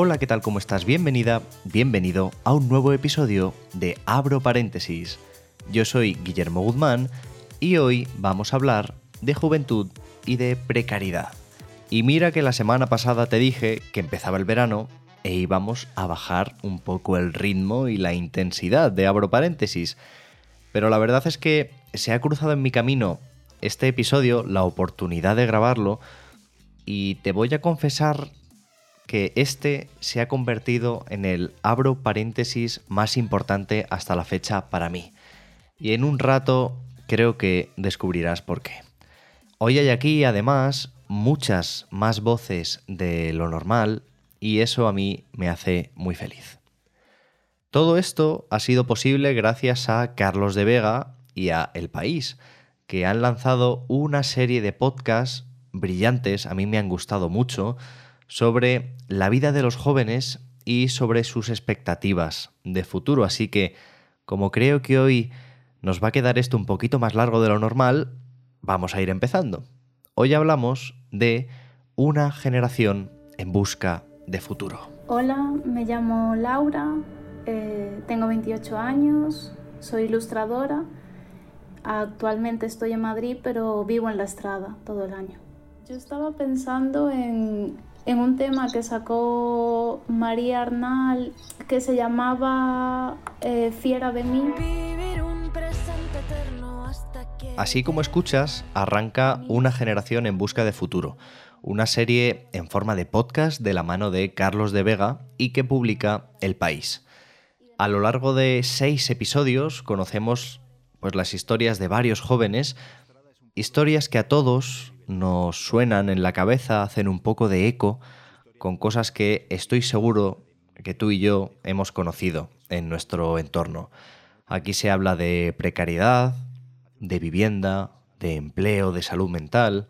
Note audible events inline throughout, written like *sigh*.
Hola, ¿qué tal? ¿Cómo estás? Bienvenida, bienvenido a un nuevo episodio de Abro Paréntesis. Yo soy Guillermo Guzmán y hoy vamos a hablar de juventud y de precariedad. Y mira que la semana pasada te dije que empezaba el verano e íbamos a bajar un poco el ritmo y la intensidad de Abro Paréntesis. Pero la verdad es que se ha cruzado en mi camino este episodio, la oportunidad de grabarlo, y te voy a confesar que este se ha convertido en el abro paréntesis más importante hasta la fecha para mí. Y en un rato creo que descubrirás por qué. Hoy hay aquí además muchas más voces de lo normal y eso a mí me hace muy feliz. Todo esto ha sido posible gracias a Carlos de Vega y a El País, que han lanzado una serie de podcasts brillantes, a mí me han gustado mucho, sobre la vida de los jóvenes y sobre sus expectativas de futuro. Así que, como creo que hoy nos va a quedar esto un poquito más largo de lo normal, vamos a ir empezando. Hoy hablamos de una generación en busca de futuro. Hola, me llamo Laura, eh, tengo 28 años, soy ilustradora. Actualmente estoy en Madrid, pero vivo en la estrada todo el año. Yo estaba pensando en, en un tema que sacó María Arnal que se llamaba eh, Fiera de mí. Así como escuchas, arranca Una generación en busca de futuro, una serie en forma de podcast de la mano de Carlos de Vega y que publica El País. A lo largo de seis episodios conocemos pues, las historias de varios jóvenes, historias que a todos nos suenan en la cabeza, hacen un poco de eco con cosas que estoy seguro que tú y yo hemos conocido en nuestro entorno. Aquí se habla de precariedad, de vivienda, de empleo, de salud mental.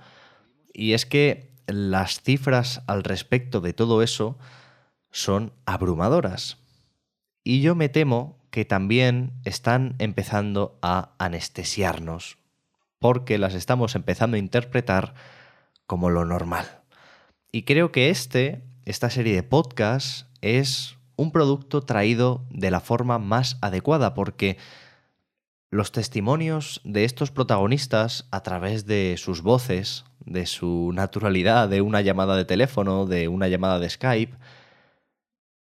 Y es que las cifras al respecto de todo eso son abrumadoras. Y yo me temo que también están empezando a anestesiarnos, porque las estamos empezando a interpretar como lo normal. Y creo que este, esta serie de podcasts, es un producto traído de la forma más adecuada, porque los testimonios de estos protagonistas a través de sus voces, de su naturalidad, de una llamada de teléfono, de una llamada de Skype,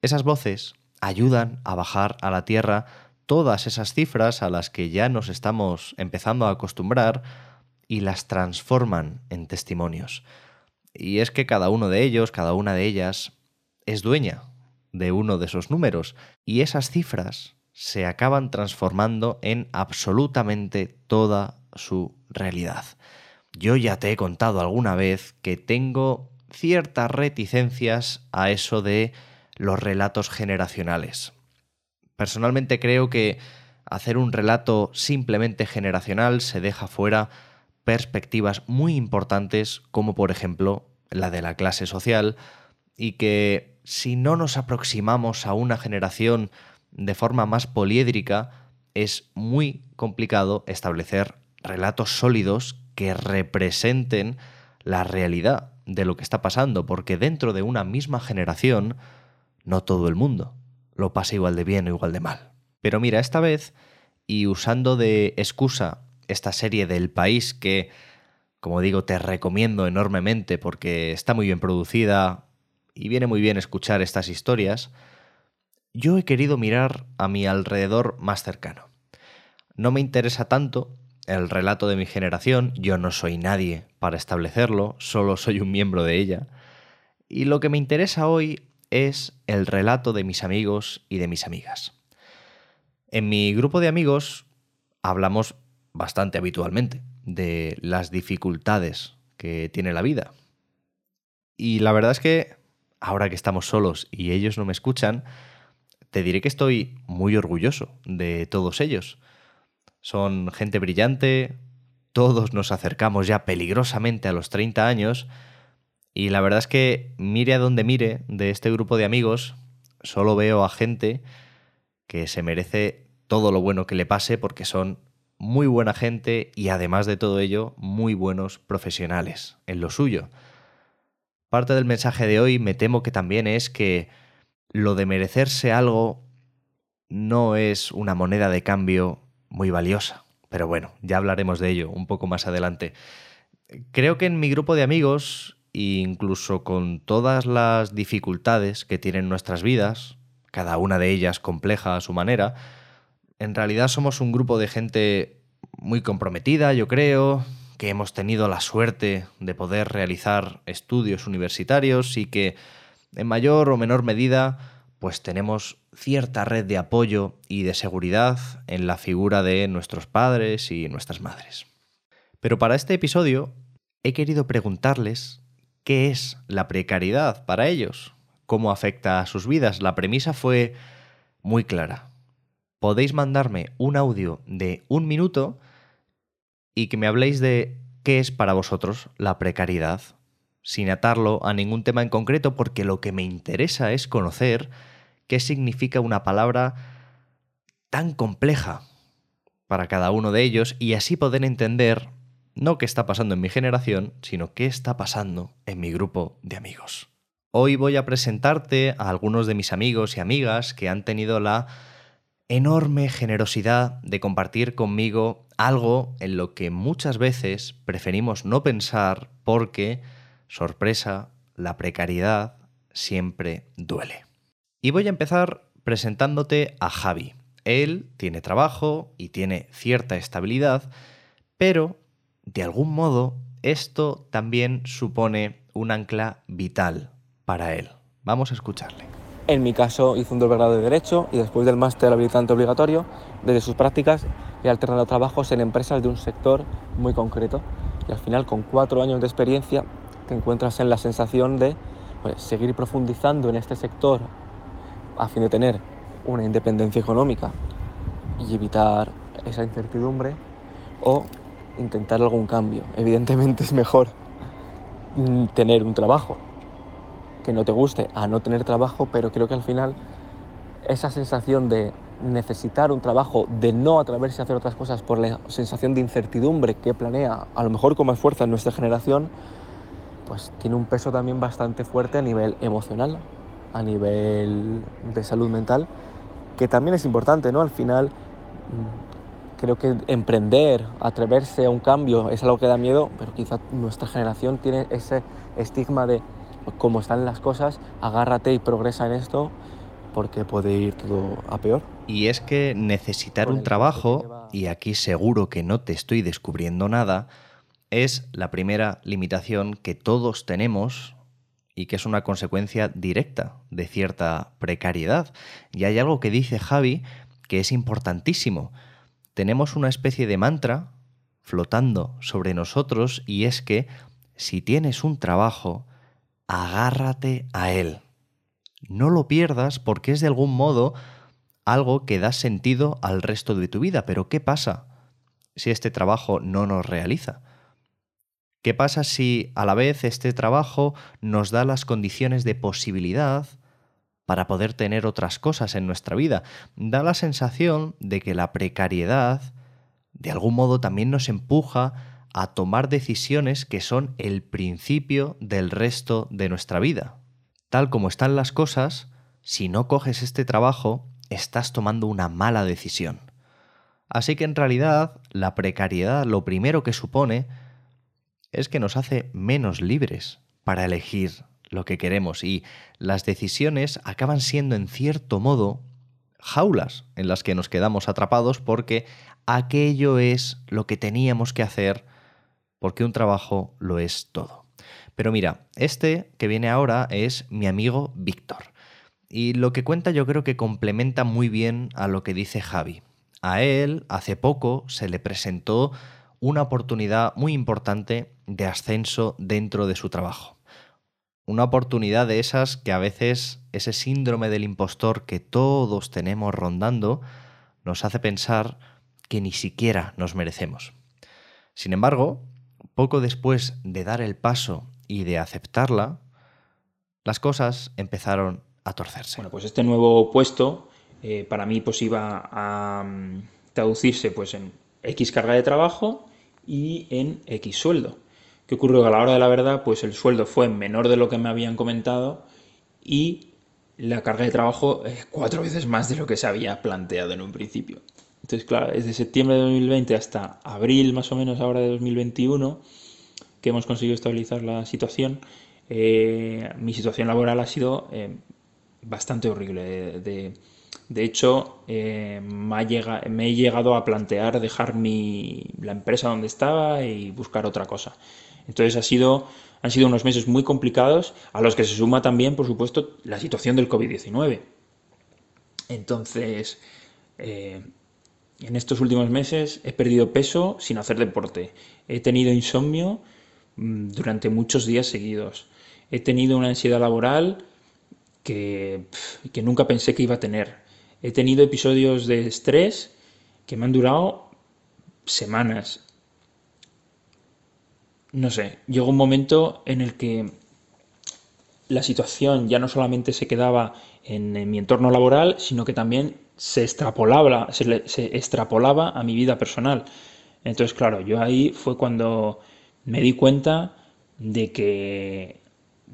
esas voces ayudan a bajar a la tierra todas esas cifras a las que ya nos estamos empezando a acostumbrar y las transforman en testimonios. Y es que cada uno de ellos, cada una de ellas, es dueña de uno de esos números y esas cifras se acaban transformando en absolutamente toda su realidad. Yo ya te he contado alguna vez que tengo ciertas reticencias a eso de los relatos generacionales. Personalmente creo que hacer un relato simplemente generacional se deja fuera perspectivas muy importantes como por ejemplo la de la clase social y que si no nos aproximamos a una generación de forma más poliédrica es muy complicado establecer relatos sólidos que representen la realidad de lo que está pasando, porque dentro de una misma generación no todo el mundo lo pasa igual de bien o igual de mal. Pero mira, esta vez, y usando de excusa esta serie del país que, como digo, te recomiendo enormemente porque está muy bien producida y viene muy bien escuchar estas historias, yo he querido mirar a mi alrededor más cercano. No me interesa tanto el relato de mi generación, yo no soy nadie para establecerlo, solo soy un miembro de ella, y lo que me interesa hoy es el relato de mis amigos y de mis amigas. En mi grupo de amigos hablamos bastante habitualmente de las dificultades que tiene la vida. Y la verdad es que ahora que estamos solos y ellos no me escuchan, te diré que estoy muy orgulloso de todos ellos. Son gente brillante, todos nos acercamos ya peligrosamente a los 30 años y la verdad es que mire a donde mire de este grupo de amigos, solo veo a gente que se merece todo lo bueno que le pase porque son muy buena gente y además de todo ello, muy buenos profesionales en lo suyo. Parte del mensaje de hoy me temo que también es que lo de merecerse algo no es una moneda de cambio muy valiosa. Pero bueno, ya hablaremos de ello un poco más adelante. Creo que en mi grupo de amigos, incluso con todas las dificultades que tienen nuestras vidas, cada una de ellas compleja a su manera, en realidad somos un grupo de gente muy comprometida, yo creo, que hemos tenido la suerte de poder realizar estudios universitarios y que en mayor o menor medida pues tenemos cierta red de apoyo y de seguridad en la figura de nuestros padres y nuestras madres. Pero para este episodio he querido preguntarles qué es la precariedad para ellos, cómo afecta a sus vidas. La premisa fue muy clara. Podéis mandarme un audio de un minuto y que me habléis de qué es para vosotros la precariedad, sin atarlo a ningún tema en concreto, porque lo que me interesa es conocer qué significa una palabra tan compleja para cada uno de ellos y así poder entender no qué está pasando en mi generación, sino qué está pasando en mi grupo de amigos. Hoy voy a presentarte a algunos de mis amigos y amigas que han tenido la enorme generosidad de compartir conmigo algo en lo que muchas veces preferimos no pensar porque, sorpresa, la precariedad siempre duele. Y voy a empezar presentándote a Javi. Él tiene trabajo y tiene cierta estabilidad, pero de algún modo esto también supone un ancla vital para él. Vamos a escucharle. En mi caso hizo un doble grado de Derecho y después del máster habilitante obligatorio, desde sus prácticas he alternado trabajos en empresas de un sector muy concreto. Y al final, con cuatro años de experiencia, te encuentras en la sensación de pues, seguir profundizando en este sector a fin de tener una independencia económica y evitar esa incertidumbre o intentar algún cambio. Evidentemente es mejor tener un trabajo que no te guste a no tener trabajo, pero creo que al final esa sensación de necesitar un trabajo, de no atreverse a hacer otras cosas por la sensación de incertidumbre que planea, a lo mejor con más fuerza en nuestra generación, pues tiene un peso también bastante fuerte a nivel emocional a nivel de salud mental, que también es importante, ¿no? Al final creo que emprender, atreverse a un cambio es algo que da miedo, pero quizá nuestra generación tiene ese estigma de cómo están las cosas, agárrate y progresa en esto porque puede ir todo a peor. Y es que necesitar un trabajo, y aquí seguro que no te estoy descubriendo nada, es la primera limitación que todos tenemos y que es una consecuencia directa de cierta precariedad. Y hay algo que dice Javi que es importantísimo. Tenemos una especie de mantra flotando sobre nosotros y es que si tienes un trabajo, agárrate a él. No lo pierdas porque es de algún modo algo que da sentido al resto de tu vida. Pero ¿qué pasa si este trabajo no nos realiza? ¿Qué pasa si a la vez este trabajo nos da las condiciones de posibilidad para poder tener otras cosas en nuestra vida? Da la sensación de que la precariedad de algún modo también nos empuja a tomar decisiones que son el principio del resto de nuestra vida. Tal como están las cosas, si no coges este trabajo, estás tomando una mala decisión. Así que en realidad la precariedad lo primero que supone es que nos hace menos libres para elegir lo que queremos y las decisiones acaban siendo en cierto modo jaulas en las que nos quedamos atrapados porque aquello es lo que teníamos que hacer porque un trabajo lo es todo. Pero mira, este que viene ahora es mi amigo Víctor. Y lo que cuenta yo creo que complementa muy bien a lo que dice Javi. A él, hace poco, se le presentó una oportunidad muy importante de ascenso dentro de su trabajo. Una oportunidad de esas que a veces ese síndrome del impostor que todos tenemos rondando nos hace pensar que ni siquiera nos merecemos. Sin embargo, poco después de dar el paso y de aceptarla, las cosas empezaron a torcerse. Bueno, pues este nuevo puesto eh, para mí pues iba a mm, traducirse pues en X carga de trabajo y en X sueldo. ¿Qué ocurrió? Que a la hora de la verdad pues el sueldo fue menor de lo que me habían comentado y la carga de trabajo es cuatro veces más de lo que se había planteado en un principio. Entonces, claro, desde septiembre de 2020 hasta abril más o menos ahora de 2021, que hemos conseguido estabilizar la situación, eh, mi situación laboral ha sido eh, bastante horrible. De, hecho, eh, me, he llegado a plantear dejar mi, la empresa donde estaba y buscar otra cosa. Entonces ha sido, han sido unos meses muy complicados, a los que se suma también, por supuesto, la situación del COVID-19. Entonces, en estos últimos meses he perdido peso sin hacer deporte. He tenido insomnio mm, durante muchos días seguidos. He tenido una ansiedad laboral que, que nunca pensé que iba a tener. He tenido episodios de estrés que me han durado semanas. No sé, llegó un momento en el que la situación ya no solamente se quedaba en, mi entorno laboral, sino que también se extrapolaba, se, extrapolaba a mi vida personal. Entonces, claro, yo ahí fue cuando me di cuenta de que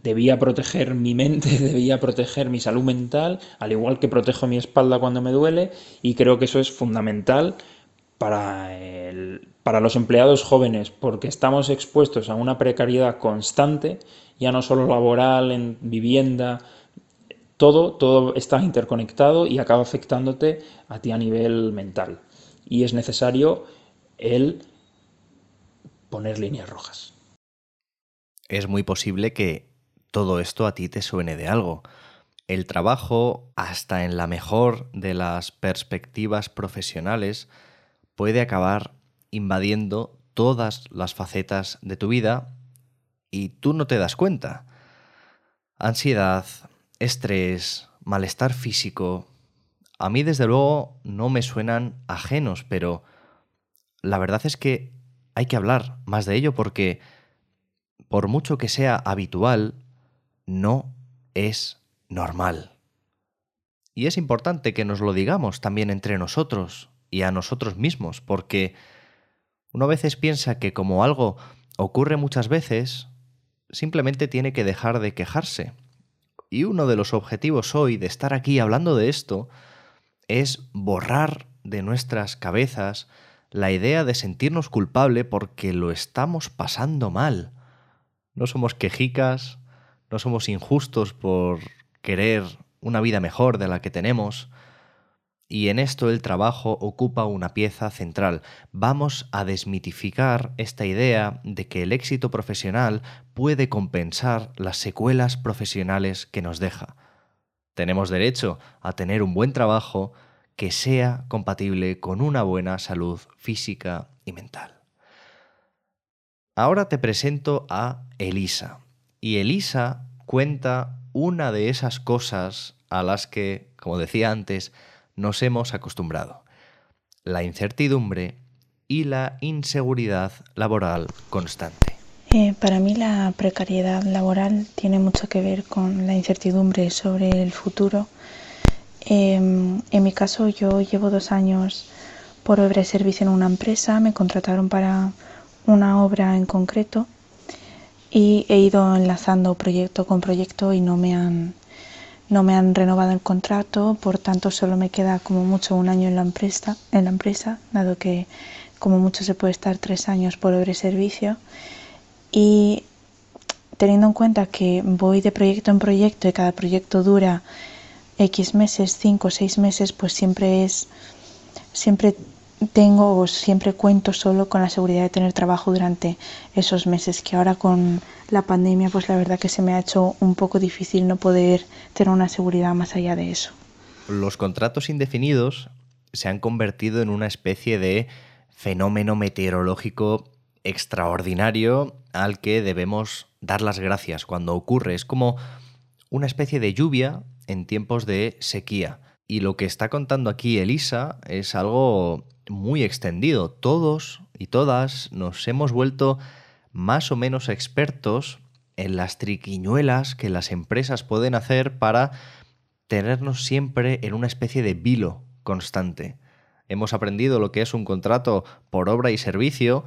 debía proteger mi mente, *laughs* debía proteger mi salud mental, al igual que protejo mi espalda cuando me duele, y creo que eso es fundamental para, para los empleados jóvenes, porque estamos expuestos a una precariedad constante, ya no solo laboral, en vivienda, todo, todo está interconectado y acaba afectándote a ti a nivel mental. Y es necesario el poner líneas rojas. Es muy posible que todo esto a ti te suene de algo. El trabajo, hasta en la mejor de las perspectivas profesionales, puede acabar invadiendo todas las facetas de tu vida y tú no te das cuenta. Ansiedad, estrés, malestar físico, a mí desde luego no me suenan ajenos, pero la verdad es que hay que hablar más de ello porque por mucho que sea habitual, no es normal. Y es importante que nos lo digamos también entre nosotros y a nosotros mismos, porque uno a veces piensa que como algo ocurre muchas veces, simplemente tiene que dejar de quejarse y uno de los objetivos hoy de estar aquí hablando de esto es borrar de nuestras cabezas la idea de sentirnos culpable porque lo estamos pasando mal. No somos quejicas, no somos injustos por querer una vida mejor de la que tenemos, y en esto el trabajo ocupa una pieza central. Vamos a desmitificar esta idea de que el éxito profesional puede compensar las secuelas profesionales que nos deja. Tenemos derecho a tener un buen trabajo que sea compatible con una buena salud física y mental. Ahora te presento a Elisa. Y Elisa cuenta una de esas cosas a las que, como decía antes, nos hemos acostumbrado. La incertidumbre y la inseguridad laboral constante. Eh, para mí la precariedad laboral tiene mucho que ver con la incertidumbre sobre el futuro. Em, en mi caso yo llevo dos años por obra y servicio en una empresa, me contrataron para una obra en concreto y he ido enlazando proyecto con proyecto y no me han no me han renovado el contrato, por tanto solo me queda como mucho un año en la empresa, en la empresa dado que como mucho se puede estar tres años por obra servicio. Y teniendo en cuenta que voy de proyecto en proyecto y cada proyecto dura X meses, cinco o seis meses, pues siempre es, siempre tengo o siempre cuento solo con la seguridad de tener trabajo durante esos meses, que ahora con la pandemia pues la verdad que se me ha hecho un poco difícil no poder tener una seguridad más allá de eso. Los contratos indefinidos se han convertido en una especie de fenómeno meteorológico extraordinario al que debemos dar las gracias cuando ocurre. Es como una especie de lluvia en tiempos de sequía. Y lo que está contando aquí Elisa es algo muy extendido. Todos y todas nos hemos vuelto más o menos expertos en las triquiñuelas que las empresas pueden hacer para tenernos siempre en una especie de vilo constante. Hemos aprendido lo que es un contrato por obra y servicio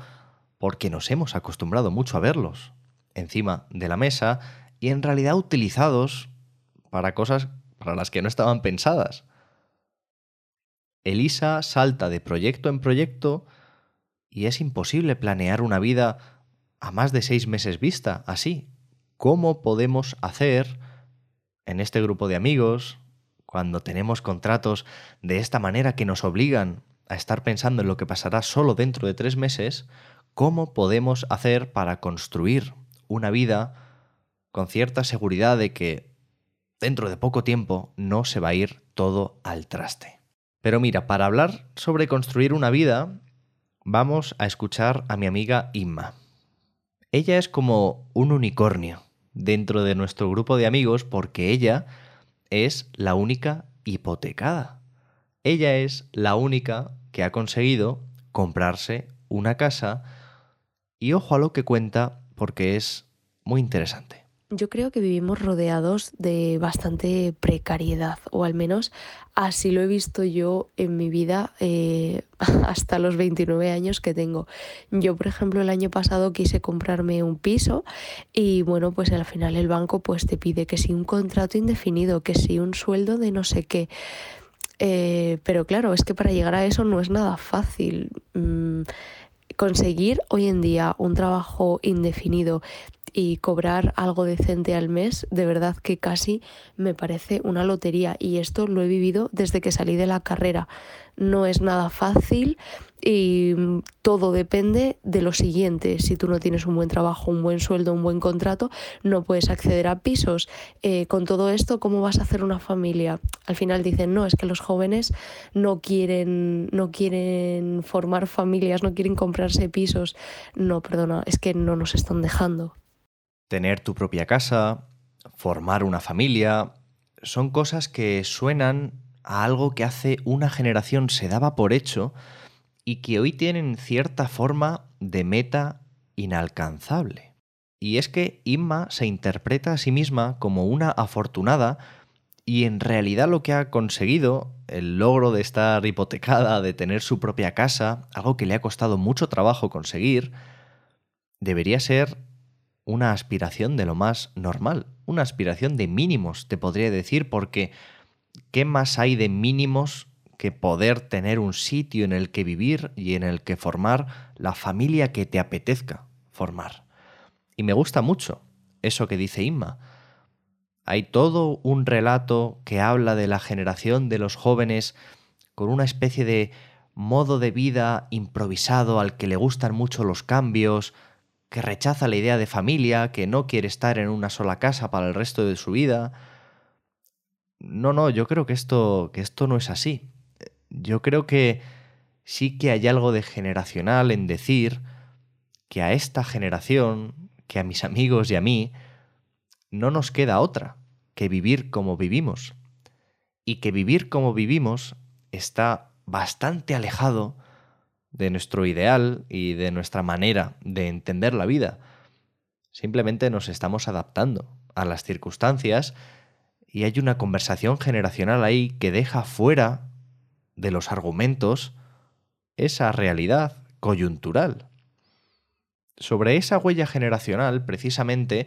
porque nos hemos acostumbrado mucho a verlos encima de la mesa y en realidad utilizados para cosas para las que no estaban pensadas. Elisa salta de proyecto en proyecto y es imposible planear una vida a más de seis meses vista así. ¿Cómo podemos hacer en este grupo de amigos, cuando tenemos contratos de esta manera que nos obligan a estar pensando en lo que pasará solo dentro de tres meses, cómo podemos hacer para construir una vida con cierta seguridad de que dentro de poco tiempo no se va a ir todo al traste. Pero mira, para hablar sobre construir una vida, vamos a escuchar a mi amiga Inma. Ella es como un unicornio dentro de nuestro grupo de amigos porque ella es la única hipotecada. Ella es la única que ha conseguido comprarse una casa y ojo a lo que cuenta porque es muy interesante. Yo creo que vivimos rodeados de bastante precariedad, o al menos así lo he visto yo en mi vida eh, *laughs* hasta los 29 años que tengo. Yo, por ejemplo, el año pasado quise comprarme un piso y bueno, pues al final el banco pues te pide que si un contrato indefinido, que si un sueldo de no sé qué. Eh, pero claro, es que para llegar a eso no es nada fácil. Mm, conseguir hoy en día un trabajo indefinido y cobrar algo decente al mes, de verdad que casi me parece una lotería y esto lo he vivido desde que salí de la carrera. No es nada fácil y todo depende de lo siguiente. Si tú no tienes un buen trabajo, un buen sueldo, un buen contrato, no puedes acceder a pisos. Eh, con todo esto, ¿cómo vas a hacer una familia? Al final dicen, no, es que los jóvenes no quieren, no quieren formar familias, no quieren comprarse pisos. No, perdona, es que no nos están dejando tener tu propia casa, formar una familia, son cosas que suenan a algo que hace una generación se daba por hecho y que hoy tienen cierta forma de meta inalcanzable. Y es que Inma se interpreta a sí misma como una afortunada y en realidad lo que ha conseguido, el logro de estar hipotecada, de tener su propia casa, algo que le ha costado mucho trabajo conseguir, debería ser una aspiración de lo más normal, una aspiración de mínimos, te podría decir, porque ¿qué más hay de mínimos que poder tener un sitio en el que vivir y en el que formar la familia que te apetezca formar? Y me gusta mucho eso que dice Inma. Hay todo un relato que habla de la generación de los jóvenes con una especie de modo de vida improvisado al que le gustan mucho los cambios, que rechaza la idea de familia, que no quiere estar en una sola casa para el resto de su vida. No, no, yo creo que esto, que esto no es así. Yo creo que sí que hay algo de generacional en decir que a esta generación, que a mis amigos y a mí, no nos queda otra que vivir como vivimos. Y que vivir como vivimos está bastante alejado de nuestro ideal y de nuestra manera de entender la vida. Simplemente nos estamos adaptando a las circunstancias y hay una conversación generacional ahí que deja fuera de los argumentos esa realidad coyuntural. Sobre esa huella generacional, precisamente,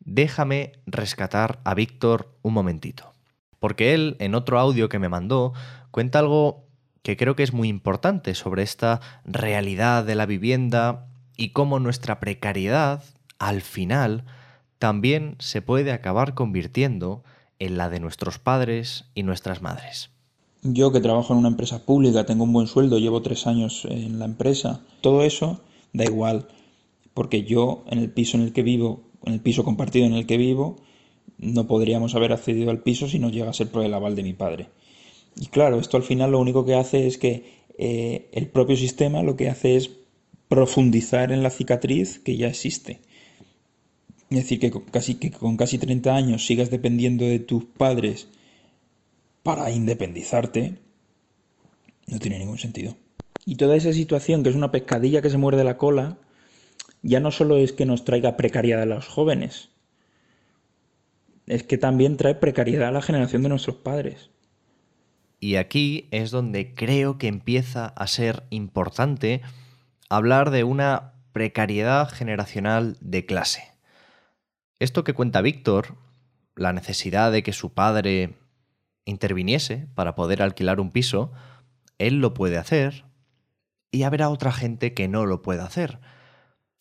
déjame rescatar a Víctor un momentito. Porque él, en otro audio que me mandó, cuenta algo que creo que es muy importante sobre esta realidad de la vivienda y cómo nuestra precariedad, al final, también se puede acabar convirtiendo en la de nuestros padres y nuestras madres. Yo que trabajo en una empresa pública, tengo un buen sueldo, llevo tres años en la empresa, todo eso da igual, porque yo en el piso en el que vivo, en el piso compartido en el que vivo, no podríamos haber accedido al piso si no llega a ser por el aval de mi padre. Y claro, esto al final lo único que hace es que eh, el propio sistema lo que hace es profundizar en la cicatriz que ya existe. Es decir, que con casi, que con casi 30 años sigas dependiendo de tus padres para independizarte, no tiene ningún sentido. Y toda esa situación, que es una pescadilla que se muerde la cola, ya no solo es que nos traiga precariedad a los jóvenes, es que también trae precariedad a la generación de nuestros padres. Y aquí es donde creo que empieza a ser importante hablar de una precariedad generacional de clase. Esto que cuenta Víctor, la necesidad de que su padre interviniese para poder alquilar un piso, él lo puede hacer y habrá otra gente que no lo pueda hacer.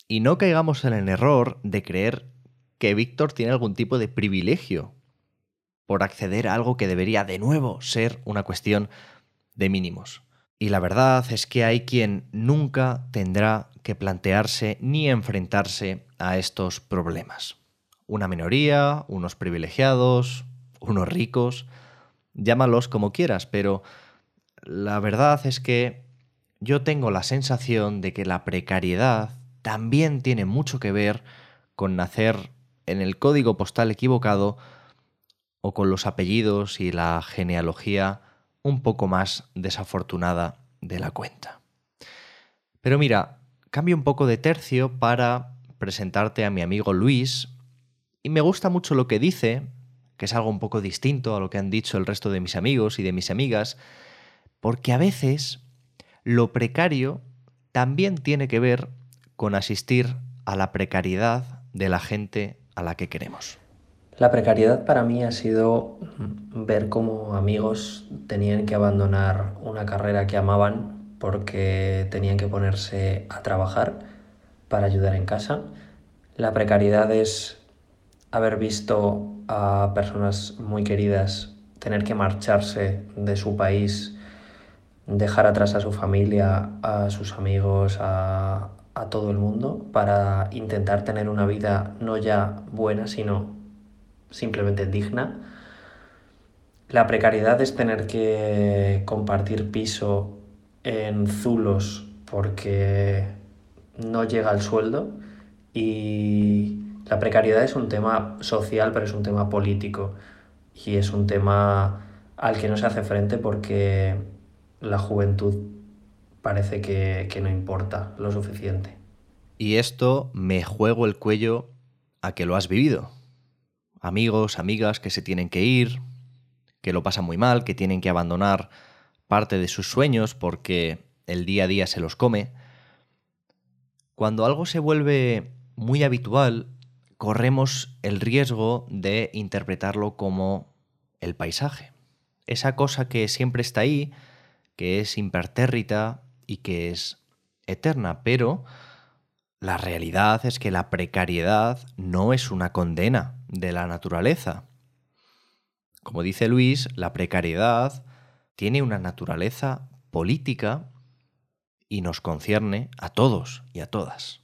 Y no caigamos en el error de creer que Víctor tiene algún tipo de privilegio por acceder a algo que debería de nuevo ser una cuestión de mínimos. Y la verdad es que hay quien nunca tendrá que plantearse ni enfrentarse a estos problemas. Una minoría, unos privilegiados, unos ricos, llámalos como quieras, pero la verdad es que yo tengo la sensación de que la precariedad también tiene mucho que ver con nacer en el código postal equivocado o con los apellidos y la genealogía un poco más desafortunada de la cuenta. Pero mira, cambio un poco de tercio para presentarte a mi amigo Luis y me gusta mucho lo que dice, que es algo un poco distinto a lo que han dicho el resto de mis amigos y de mis amigas, porque a veces lo precario también tiene que ver con asistir a la precariedad de la gente a la que queremos. La precariedad para mí ha sido ver cómo amigos tenían que abandonar una carrera que amaban porque tenían que ponerse a trabajar para ayudar en casa. La precariedad es haber visto a personas muy queridas tener que marcharse de su país, dejar atrás a su familia, a sus amigos, a, todo el mundo para intentar tener una vida no ya buena, sino simplemente digna. La precariedad es tener que compartir piso en zulos porque no llega el sueldo y la precariedad es un tema social, pero es un tema político y es un tema al que no se hace frente porque la juventud parece que, que no importa lo suficiente. Y esto me juego el cuello a que lo has vivido. Amigos, amigas que se tienen que ir, que lo pasan muy mal, que tienen que abandonar parte de sus sueños porque el día a día se los come. Cuando algo se vuelve muy habitual, corremos el riesgo de interpretarlo como el paisaje. Esa cosa que siempre está ahí, que es impertérrita y que es eterna, pero la realidad es que la precariedad no es una condena de la naturaleza. Como dice Luis, la precariedad tiene una naturaleza política y nos concierne a todos y a todas.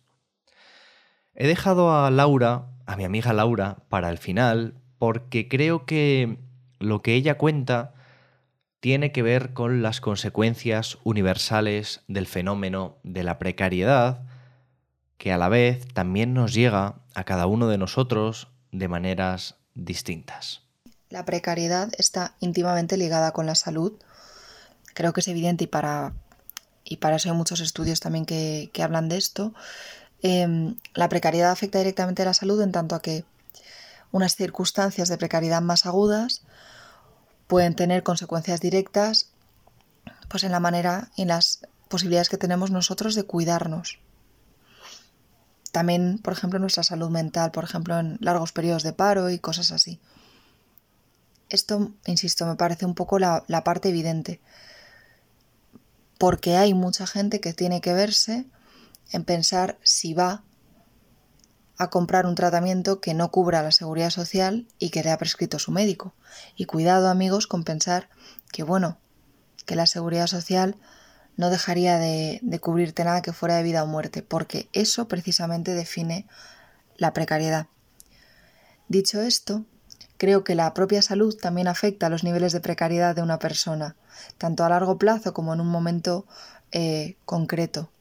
He dejado a Laura, a mi amiga Laura, para el final porque creo que lo que ella cuenta tiene que ver con las consecuencias universales del fenómeno de la precariedad que a la vez también nos llega a cada uno de nosotros de maneras distintas. La precariedad está íntimamente ligada con la salud. Creo que es evidente y para, y para eso hay muchos estudios también que, hablan de esto. Em, la precariedad afecta directamente a la salud en tanto a que unas circunstancias de precariedad más agudas pueden tener consecuencias directas pues en la manera y en las posibilidades que tenemos nosotros de cuidarnos. También, por ejemplo, nuestra salud mental, por ejemplo, en largos periodos de paro y cosas así. Esto, insisto, me parece un poco la, la parte evidente. Porque hay mucha gente que tiene que verse en pensar si va a comprar un tratamiento que no cubra la seguridad social y que le ha prescrito su médico. Y cuidado amigos con pensar que bueno, que la seguridad social no dejaría de, cubrirte nada que fuera de vida o muerte, porque eso precisamente define la precariedad. Dicho esto, creo que la propia salud también afecta a los niveles de precariedad de una persona. tanto a largo plazo como en un momento eh, concreto,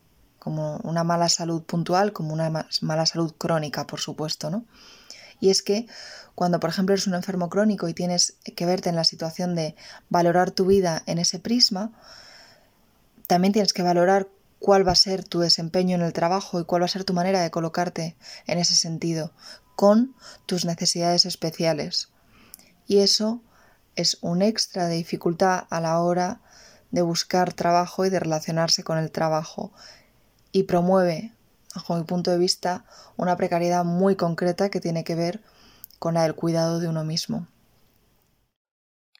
como una mala salud puntual, como una mala salud crónica, por supuesto, ¿no? Y es que cuando, por ejemplo, eres un enfermo crónico y tienes que verte en la situación de valorar tu vida en ese prisma, también tienes que valorar cuál va a ser tu desempeño en el trabajo y cuál va a ser tu manera de colocarte en ese sentido, con tus necesidades especiales. Y eso es un extra de dificultad a la hora de buscar trabajo y de relacionarse con el trabajo. Y promueve, bajo mi punto de vista, una precariedad muy concreta que tiene que ver con la del cuidado de uno mismo.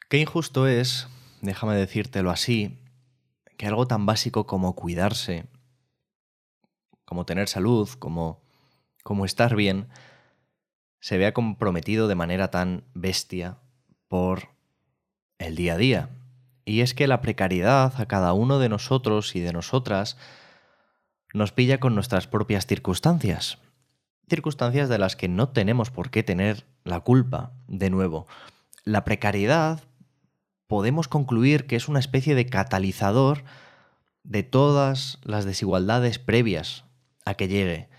Qué injusto es, déjame decírtelo así, que algo tan básico como cuidarse, como tener salud, como, como estar bien, se vea comprometido de manera tan bestia por el día a día. Y es que la precariedad a cada uno de nosotros y de nosotras nos pilla con nuestras propias circunstancias. Circunstancias de las que no tenemos por qué tener la culpa. De nuevo, la precariedad podemos concluir que es una especie de catalizador de todas las desigualdades previas a que llegue,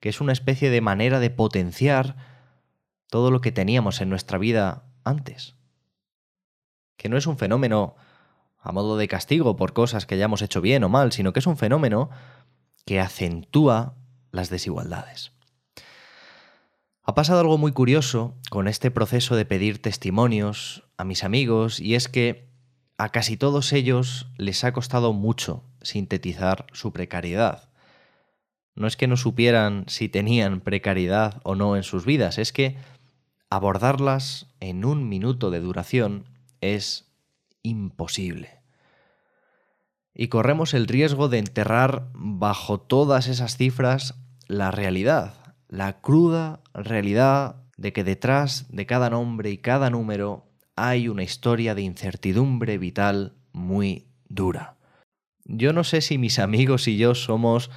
que es una especie de manera de potenciar todo lo que teníamos en nuestra vida antes. Que no es un fenómeno a modo de castigo por cosas que hayamos hecho bien o mal, sino que es un fenómeno que acentúa las desigualdades. Ha pasado algo muy curioso con este proceso de pedir testimonios a mis amigos y es que a casi todos ellos les ha costado mucho sintetizar su precariedad. No es que no supieran si tenían precariedad o no en sus vidas, es que abordarlas en un minuto de duración es imposible. Y corremos el riesgo de enterrar bajo todas esas cifras la realidad, la cruda realidad de que detrás de cada nombre y cada número hay una historia de incertidumbre vital muy dura. Yo no sé si mis amigos y yo somos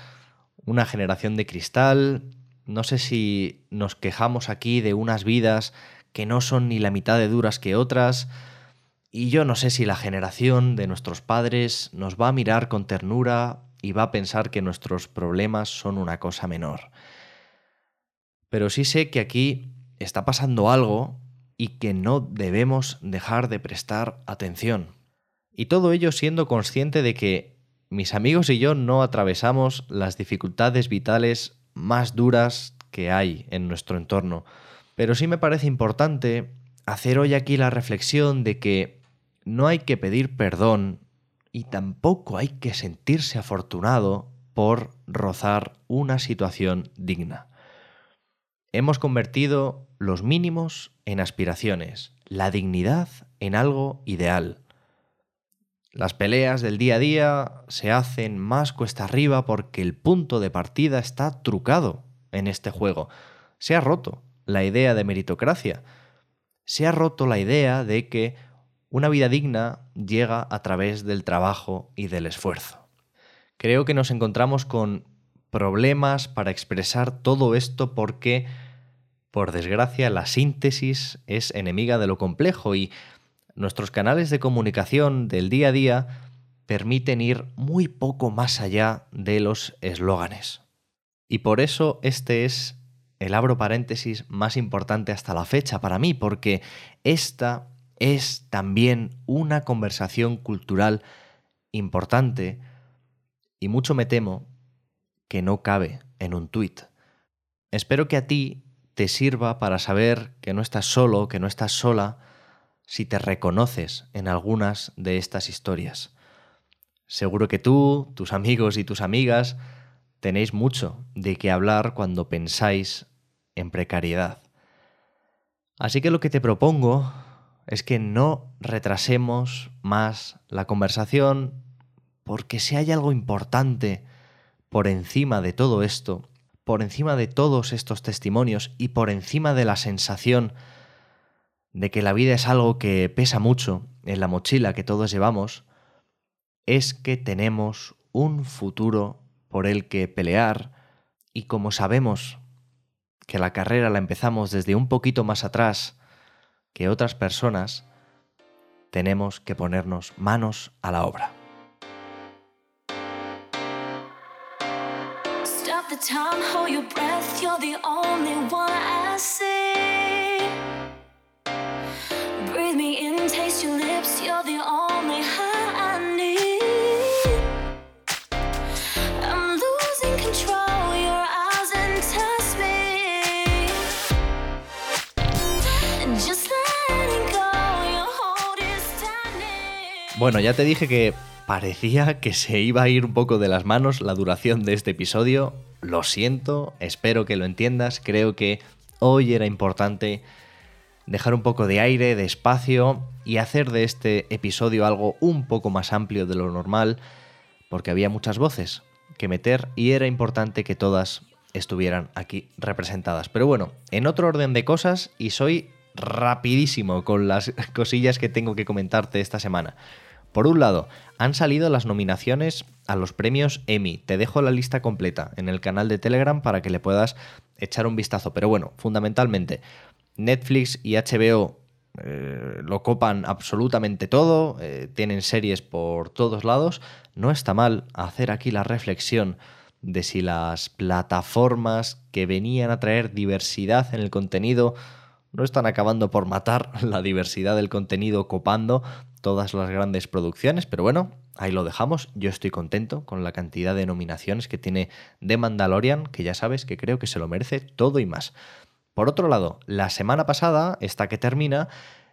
una generación de cristal, no sé si nos quejamos aquí de unas vidas que no son ni la mitad de duras que otras, y yo no sé si la generación de nuestros padres nos va a mirar con ternura y va a pensar que nuestros problemas son una cosa menor. Pero sí sé que aquí está pasando algo y que no debemos dejar de prestar atención. Y todo ello siendo consciente de que mis amigos y yo no atravesamos las dificultades vitales más duras que hay en nuestro entorno. Pero sí me parece importante hacer hoy aquí la reflexión de que no hay que pedir perdón y tampoco hay que sentirse afortunado por rozar una situación digna. Hemos convertido los mínimos en aspiraciones, la dignidad en algo ideal. Las peleas del día a día se hacen más cuesta arriba porque el punto de partida está trucado en este juego. Se ha roto la idea de meritocracia. Se ha roto la idea de que una vida digna llega a través del trabajo y del esfuerzo. Creo que nos encontramos con problemas para expresar todo esto porque, por desgracia, la síntesis es enemiga de lo complejo y nuestros canales de comunicación del día a día permiten ir muy poco más allá de los eslóganes. Y por eso este es el abro paréntesis más importante hasta la fecha para mí, porque esta es también una conversación cultural importante y mucho me temo que no cabe en un tuit. Espero que a ti te sirva para saber que no estás solo, que no estás sola, si te reconoces en algunas de estas historias. Seguro que tú, tus amigos y tus amigas tenéis mucho de qué hablar cuando pensáis en precariedad. Así que lo que te propongo es que no retrasemos más la conversación porque si hay algo importante por encima de todo esto, por encima de todos estos testimonios y por encima de la sensación de que la vida es algo que pesa mucho en la mochila que todos llevamos, es que tenemos un futuro por el que pelear y como sabemos que la carrera la empezamos desde un poquito más atrás que otras personas, tenemos que ponernos manos a la obra. Breathe me in, taste your lips. You're the only high Bueno, ya te dije que parecía que se iba a ir un poco de las manos la duración de este episodio. Lo siento, espero que lo entiendas. Creo que hoy era importante dejar un poco de aire, de espacio y hacer de este episodio algo un poco más amplio de lo normal, porque había muchas voces que meter y era importante que todas estuvieran aquí representadas. Pero bueno, en otro orden de cosas, y soy rapidísimo con las *laughs* cosillas que tengo que comentarte esta semana. Por un lado, han salido las nominaciones a los premios Emmy. Te dejo la lista completa en el canal de Telegram para que le puedas echar un vistazo. Pero bueno, fundamentalmente, Netflix y HBO eh, lo copan absolutamente todo, eh, tienen series por todos lados. No está mal hacer aquí la reflexión de si las plataformas que venían a traer diversidad en el contenido no están acabando por matar *laughs* la diversidad del contenido copando todas las grandes producciones, pero bueno, ahí lo dejamos. Yo estoy contento con la cantidad de nominaciones que tiene The Mandalorian, que ya sabes que creo que se lo merece todo y más. Por otro lado, la semana pasada, esta que termina,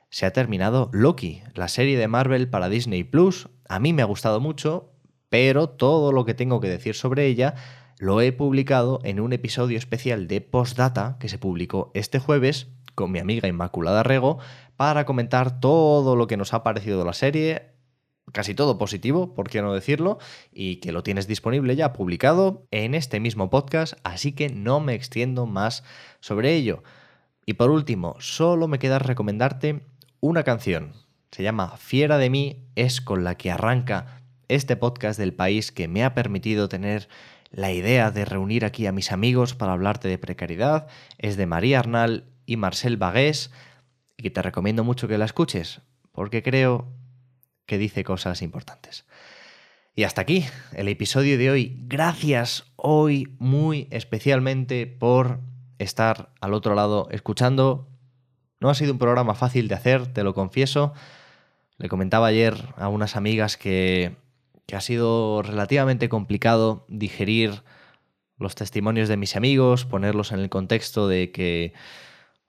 se ha terminado Loki, la serie de Marvel para Disney Plus. A mí me ha gustado mucho, pero todo lo que tengo que decir sobre ella lo he publicado en un episodio especial de Postdata que se publicó este jueves con mi amiga Inmaculada Rego para comentar todo lo que nos ha parecido la serie, casi todo positivo, por qué no decirlo, y que lo tienes disponible ya publicado en este mismo podcast, así que no me extiendo más sobre ello. Y por último, solo me queda recomendarte una canción. Se llama Fiera de mí, es con la que arranca este podcast del país que me ha permitido tener la idea de reunir aquí a mis amigos para hablarte de precariedad. Es de María Arnal y Marcel Bagués y te recomiendo mucho que la escuches porque creo que dice cosas importantes. Y hasta aquí el episodio de hoy. Gracias hoy muy especialmente por estar al otro lado escuchando. No ha sido un programa fácil de hacer, te lo confieso. Le comentaba ayer a unas amigas que, que ha sido relativamente complicado digerir los testimonios de mis amigos, ponerlos en el contexto de que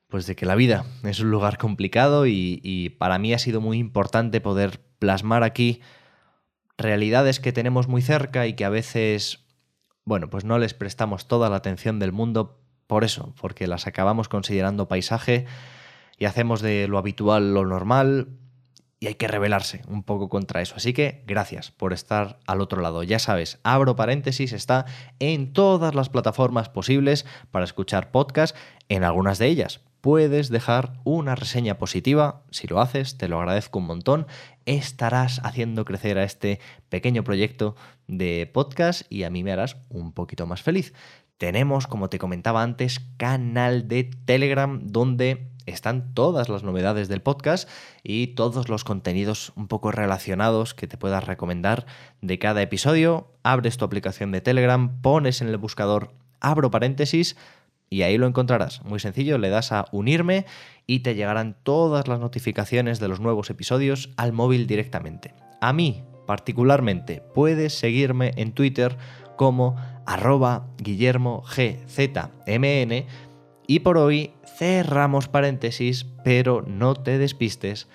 pues de que la vida es un lugar complicado y, para mí ha sido muy importante poder plasmar aquí realidades que tenemos muy cerca y que a veces, bueno, pues no les prestamos toda la atención del mundo por eso, porque las acabamos considerando paisaje y hacemos de lo habitual lo normal y hay que rebelarse un poco contra eso. Así que gracias por estar al otro lado. Ya sabes, abro paréntesis, está en todas las plataformas posibles para escuchar podcast, en algunas de ellas puedes dejar una reseña positiva. Si lo haces, te lo agradezco un montón. Estarás haciendo crecer a este pequeño proyecto de podcast y a mí me harás un poquito más feliz. Tenemos, como te comentaba antes, canal de Telegram donde están todas las novedades del podcast y todos los contenidos un poco relacionados que te puedas recomendar de cada episodio. Abres tu aplicación de Telegram, pones en el buscador abro paréntesis, y ahí lo encontrarás. Muy sencillo, le das a unirme y te llegarán todas las notificaciones de los nuevos episodios al móvil directamente. A mí, particularmente, puedes seguirme en Twitter como arroba guillermogzmn y por hoy cerramos paréntesis, pero no te despistes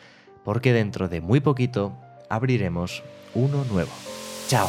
porque dentro de muy poquito abriremos uno nuevo. Chao.